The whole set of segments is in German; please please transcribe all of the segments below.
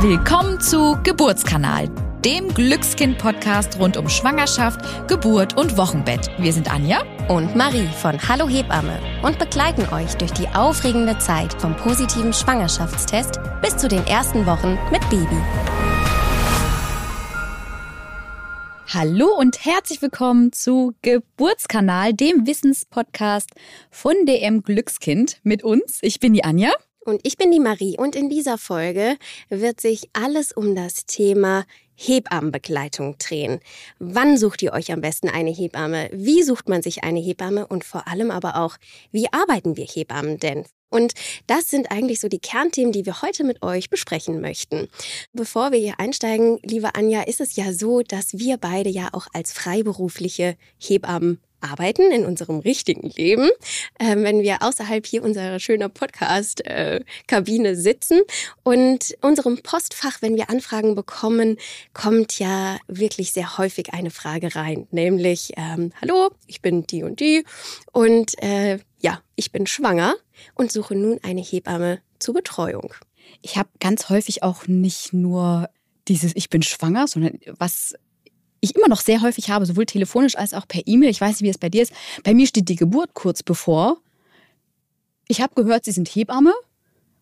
Willkommen zu Geburtskanal, dem Glückskind-Podcast rund um Schwangerschaft, Geburt und Wochenbett. Wir sind Anja und Marie von Hallo Hebamme und begleiten euch durch die aufregende Zeit vom positiven Schwangerschaftstest bis zu den ersten Wochen mit Baby. Hallo und herzlich willkommen zu Geburtskanal, dem Wissenspodcast von DM Glückskind mit uns. Ich bin die Anja. Und ich bin die Marie und in dieser Folge wird sich alles um das Thema Hebammenbegleitung drehen. Wann sucht ihr euch am besten eine Hebamme? Wie sucht man sich eine Hebamme? Und vor allem aber auch, wie arbeiten wir Hebammen denn? Und das sind eigentlich so die Kernthemen, die wir heute mit euch besprechen möchten. Bevor wir hier einsteigen, liebe Anja, ist es ja so, dass wir beide ja auch als freiberufliche Hebammen arbeiten in unserem richtigen Leben, äh, wenn wir außerhalb hier unserer schönen Podcast-Kabine sitzen. Und unserem Postfach, wenn wir Anfragen bekommen, kommt ja wirklich sehr häufig eine Frage rein, nämlich, ähm, hallo, ich bin die und die und äh, ja, ich bin schwanger und suche nun eine Hebamme zur Betreuung. Ich habe ganz häufig auch nicht nur dieses Ich bin schwanger, sondern was ich immer noch sehr häufig habe, sowohl telefonisch als auch per E-Mail. Ich weiß nicht, wie es bei dir ist. Bei mir steht die Geburt kurz bevor. Ich habe gehört, Sie sind Hebamme.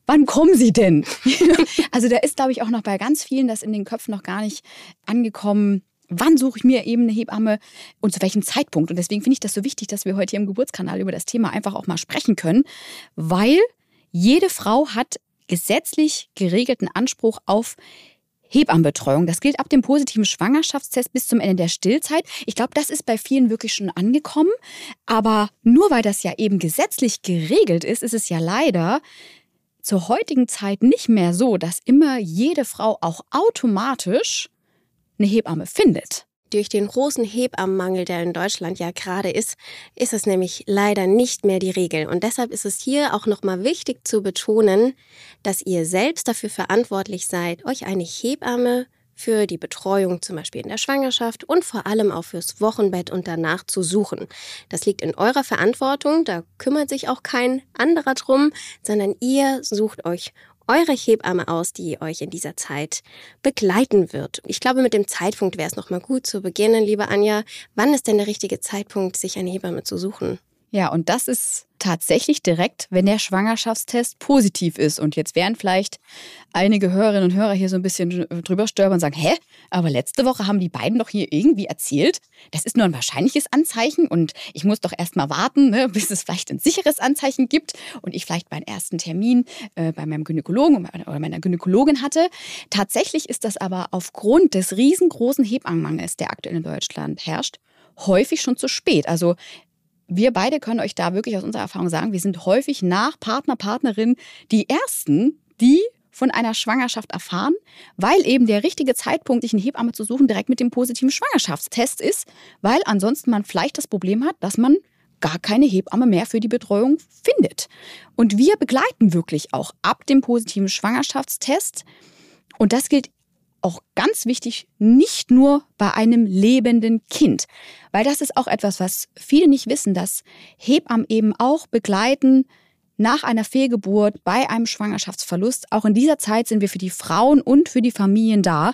Wann kommen Sie denn? also da ist, glaube ich, auch noch bei ganz vielen das in den Köpfen noch gar nicht angekommen. Wann suche ich mir eben eine Hebamme und zu welchem Zeitpunkt? Und deswegen finde ich das so wichtig, dass wir heute hier im Geburtskanal über das Thema einfach auch mal sprechen können, weil jede Frau hat gesetzlich geregelten Anspruch auf Hebammenbetreuung. Das gilt ab dem positiven Schwangerschaftstest bis zum Ende der Stillzeit. Ich glaube, das ist bei vielen wirklich schon angekommen. Aber nur weil das ja eben gesetzlich geregelt ist, ist es ja leider zur heutigen Zeit nicht mehr so, dass immer jede Frau auch automatisch eine Hebamme findet. Durch den großen Hebammenmangel, der in Deutschland ja gerade ist, ist es nämlich leider nicht mehr die Regel. Und deshalb ist es hier auch nochmal wichtig zu betonen, dass ihr selbst dafür verantwortlich seid, euch eine Hebamme für die Betreuung zum Beispiel in der Schwangerschaft und vor allem auch fürs Wochenbett und danach zu suchen. Das liegt in eurer Verantwortung, da kümmert sich auch kein anderer drum, sondern ihr sucht euch eure Hebamme aus, die euch in dieser Zeit begleiten wird. Ich glaube, mit dem Zeitpunkt wäre es nochmal gut zu beginnen, liebe Anja. Wann ist denn der richtige Zeitpunkt, sich eine Hebamme zu suchen? Ja, und das ist tatsächlich direkt, wenn der Schwangerschaftstest positiv ist. Und jetzt werden vielleicht einige Hörerinnen und Hörer hier so ein bisschen drüber stöbern und sagen, hä, aber letzte Woche haben die beiden doch hier irgendwie erzählt, das ist nur ein wahrscheinliches Anzeichen und ich muss doch erst mal warten, ne, bis es vielleicht ein sicheres Anzeichen gibt und ich vielleicht meinen ersten Termin äh, bei meinem Gynäkologen oder meiner Gynäkologin hatte. Tatsächlich ist das aber aufgrund des riesengroßen Hebammenmangels, der aktuell in Deutschland herrscht, häufig schon zu spät. Also wir beide können euch da wirklich aus unserer Erfahrung sagen, wir sind häufig nach Partner, Partnerin die Ersten, die von einer Schwangerschaft erfahren, weil eben der richtige Zeitpunkt, sich eine Hebamme zu suchen, direkt mit dem positiven Schwangerschaftstest ist, weil ansonsten man vielleicht das Problem hat, dass man gar keine Hebamme mehr für die Betreuung findet. Und wir begleiten wirklich auch ab dem positiven Schwangerschaftstest. Und das gilt auch ganz wichtig, nicht nur bei einem lebenden Kind. Weil das ist auch etwas, was viele nicht wissen, dass Hebammen eben auch begleiten nach einer Fehlgeburt, bei einem Schwangerschaftsverlust. Auch in dieser Zeit sind wir für die Frauen und für die Familien da.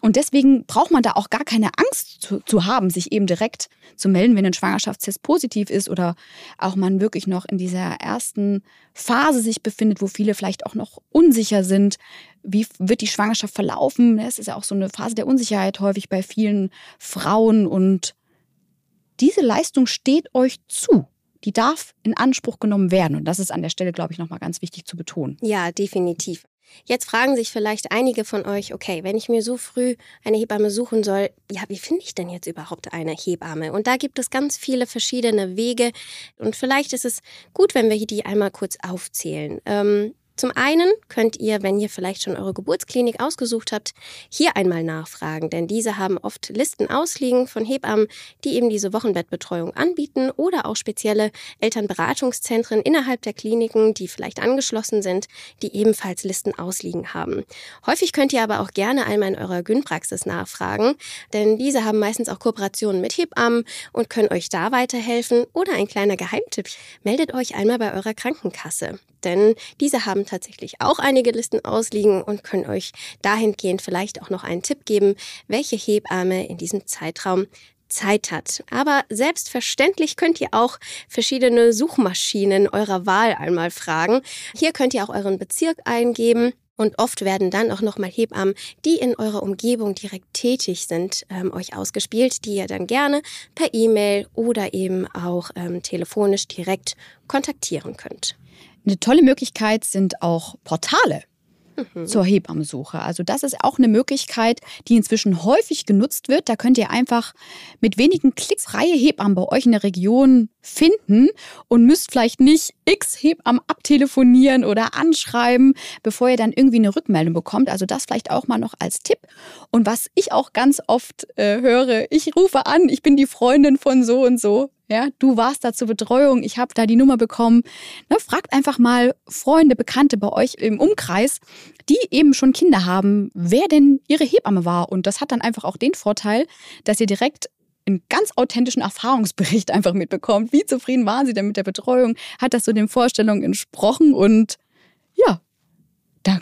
Und deswegen braucht man da auch gar keine Angst zu, zu, haben, sich eben direkt zu melden, wenn ein Schwangerschaftstest positiv ist oder auch man wirklich noch in dieser ersten Phase sich befindet, wo viele vielleicht auch noch unsicher sind. Wie wird die Schwangerschaft verlaufen? Es ist ja auch so eine Phase der Unsicherheit häufig bei vielen Frauen und diese Leistung steht euch zu die darf in Anspruch genommen werden. Und das ist an der Stelle, glaube ich, nochmal ganz wichtig zu betonen. Ja, definitiv. Jetzt fragen sich vielleicht einige von euch, okay, wenn ich mir so früh eine Hebamme suchen soll, ja, wie finde ich denn jetzt überhaupt eine Hebamme? Und da gibt es ganz viele verschiedene Wege. Und vielleicht ist es gut, wenn wir die einmal kurz aufzählen. Ähm, zum einen könnt ihr, wenn ihr vielleicht schon eure Geburtsklinik ausgesucht habt, hier einmal nachfragen, denn diese haben oft Listen ausliegen von Hebammen, die eben diese Wochenbettbetreuung anbieten oder auch spezielle Elternberatungszentren innerhalb der Kliniken, die vielleicht angeschlossen sind, die ebenfalls Listen ausliegen haben. Häufig könnt ihr aber auch gerne einmal in eurer Gynpraxis nachfragen, denn diese haben meistens auch Kooperationen mit Hebammen und können euch da weiterhelfen oder ein kleiner Geheimtipp, meldet euch einmal bei eurer Krankenkasse. denn diese haben tatsächlich auch einige Listen ausliegen und können euch dahingehend vielleicht auch noch einen Tipp geben, welche Hebamme in diesem Zeitraum Zeit hat. Aber selbstverständlich könnt ihr auch verschiedene Suchmaschinen eurer Wahl einmal fragen. Hier könnt ihr auch euren Bezirk eingeben. Und oft werden dann auch nochmal Hebammen, die in eurer Umgebung direkt tätig sind, ähm, euch ausgespielt, die ihr dann gerne per E-Mail oder eben auch ähm, telefonisch direkt kontaktieren könnt. Eine tolle Möglichkeit sind auch Portale mhm. zur Hebammensuche. Also das ist auch eine Möglichkeit, die inzwischen häufig genutzt wird. Da könnt ihr einfach mit wenigen Klicks freie Hebammen bei euch in der Region finden und müsst vielleicht nicht x Hebammen abtelefonieren oder anschreiben, bevor ihr dann irgendwie eine Rückmeldung bekommt. Also das vielleicht auch mal noch als Tipp. Und was ich auch ganz oft äh, höre, ich rufe an, ich bin die Freundin von so und so. Ja, du warst da zur Betreuung, ich habe da die Nummer bekommen. Ne, fragt einfach mal Freunde, Bekannte bei euch im Umkreis, die eben schon Kinder haben, wer denn ihre Hebamme war. Und das hat dann einfach auch den Vorteil, dass ihr direkt einen ganz authentischen Erfahrungsbericht einfach mitbekommt. Wie zufrieden waren Sie denn mit der Betreuung? Hat das so den Vorstellungen entsprochen? Und ja, da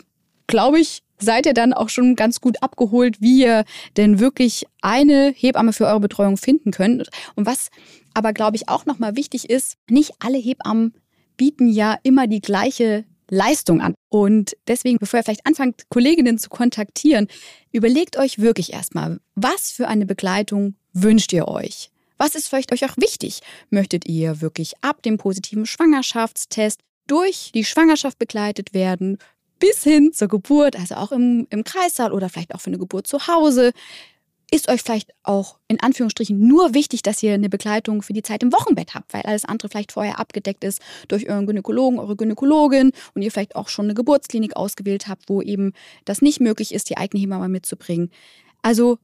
glaube ich, seid ihr dann auch schon ganz gut abgeholt, wie ihr denn wirklich eine Hebamme für eure Betreuung finden könnt. Und was aber, glaube ich, auch nochmal wichtig ist, nicht alle Hebammen bieten ja immer die gleiche Leistung an. Und deswegen, bevor ihr vielleicht anfangt, Kolleginnen zu kontaktieren, überlegt euch wirklich erstmal, was für eine Begleitung wünscht ihr euch? Was ist vielleicht euch auch wichtig? Möchtet ihr wirklich ab dem positiven Schwangerschaftstest durch die Schwangerschaft begleitet werden, bis hin zur Geburt, also auch im, im Kreissaal oder vielleicht auch für eine Geburt zu Hause? Ist euch vielleicht auch in Anführungsstrichen nur wichtig, dass ihr eine Begleitung für die Zeit im Wochenbett habt, weil alles andere vielleicht vorher abgedeckt ist durch euren Gynäkologen, eure Gynäkologin und ihr vielleicht auch schon eine Geburtsklinik ausgewählt habt, wo eben das nicht möglich ist, die eigene Hebamme mitzubringen. Also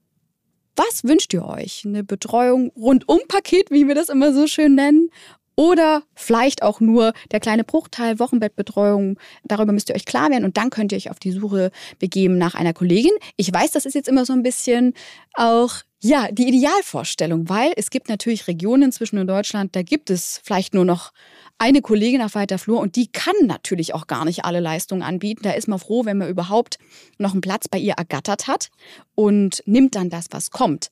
was wünscht ihr euch? Eine Betreuung rundum-Paket, wie wir das immer so schön nennen? Oder vielleicht auch nur der kleine Bruchteil Wochenbettbetreuung. Darüber müsst ihr euch klar werden und dann könnt ihr euch auf die Suche begeben nach einer Kollegin. Ich weiß, das ist jetzt immer so ein bisschen auch ja, die Idealvorstellung, weil es gibt natürlich Regionen zwischen Deutschland, da gibt es vielleicht nur noch eine Kollegin auf weiter Flur und die kann natürlich auch gar nicht alle Leistungen anbieten. Da ist man froh, wenn man überhaupt noch einen Platz bei ihr ergattert hat und nimmt dann das, was kommt.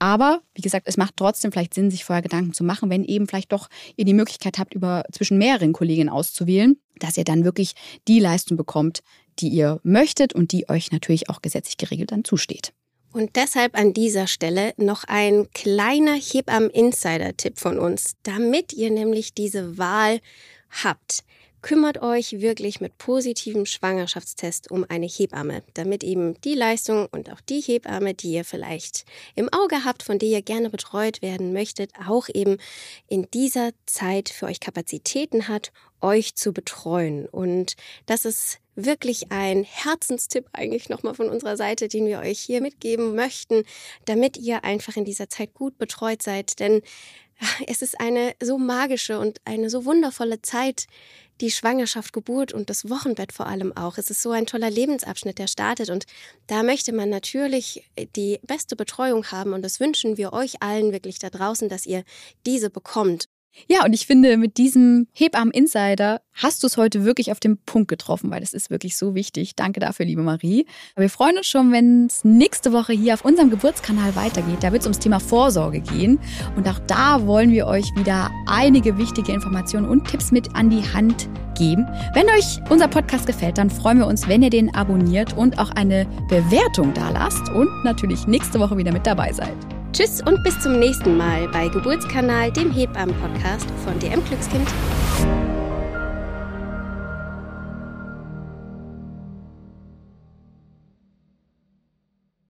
Aber wie gesagt, es macht trotzdem vielleicht Sinn, sich vorher Gedanken zu machen, wenn eben vielleicht doch ihr die Möglichkeit habt, über zwischen mehreren Kolleginnen auszuwählen, dass ihr dann wirklich die Leistung bekommt, die ihr möchtet und die euch natürlich auch gesetzlich geregelt dann zusteht. Und deshalb an dieser Stelle noch ein kleiner Hebammen-Insider-Tipp von uns, damit ihr nämlich diese Wahl habt. Kümmert euch wirklich mit positivem Schwangerschaftstest um eine Hebamme, damit eben die Leistung und auch die Hebamme, die ihr vielleicht im Auge habt, von der ihr gerne betreut werden möchtet, auch eben in dieser Zeit für euch Kapazitäten hat, euch zu betreuen. Und das ist wirklich ein Herzenstipp eigentlich nochmal von unserer Seite, den wir euch hier mitgeben möchten, damit ihr einfach in dieser Zeit gut betreut seid. Denn es ist eine so magische und eine so wundervolle Zeit, die Schwangerschaft, Geburt und das Wochenbett vor allem auch. Es ist so ein toller Lebensabschnitt, der startet und da möchte man natürlich die beste Betreuung haben und das wünschen wir euch allen wirklich da draußen, dass ihr diese bekommt. Ja, und ich finde, mit diesem Hebammen-Insider hast du es heute wirklich auf den Punkt getroffen, weil das ist wirklich so wichtig. Danke dafür, liebe Marie. Wir freuen uns schon, wenn es nächste Woche hier auf unserem Geburtskanal weitergeht. Da wird es ums Thema Vorsorge gehen. Und auch da wollen wir euch wieder einige wichtige Informationen und Tipps mit an die Hand geben. Wenn euch unser Podcast gefällt, dann freuen wir uns, wenn ihr den abonniert und auch eine Bewertung da lasst und natürlich nächste Woche wieder mit dabei seid. Tschüss und bis zum nächsten Mal bei Geburtskanal, dem Hebammen-Podcast von DM Glückskind.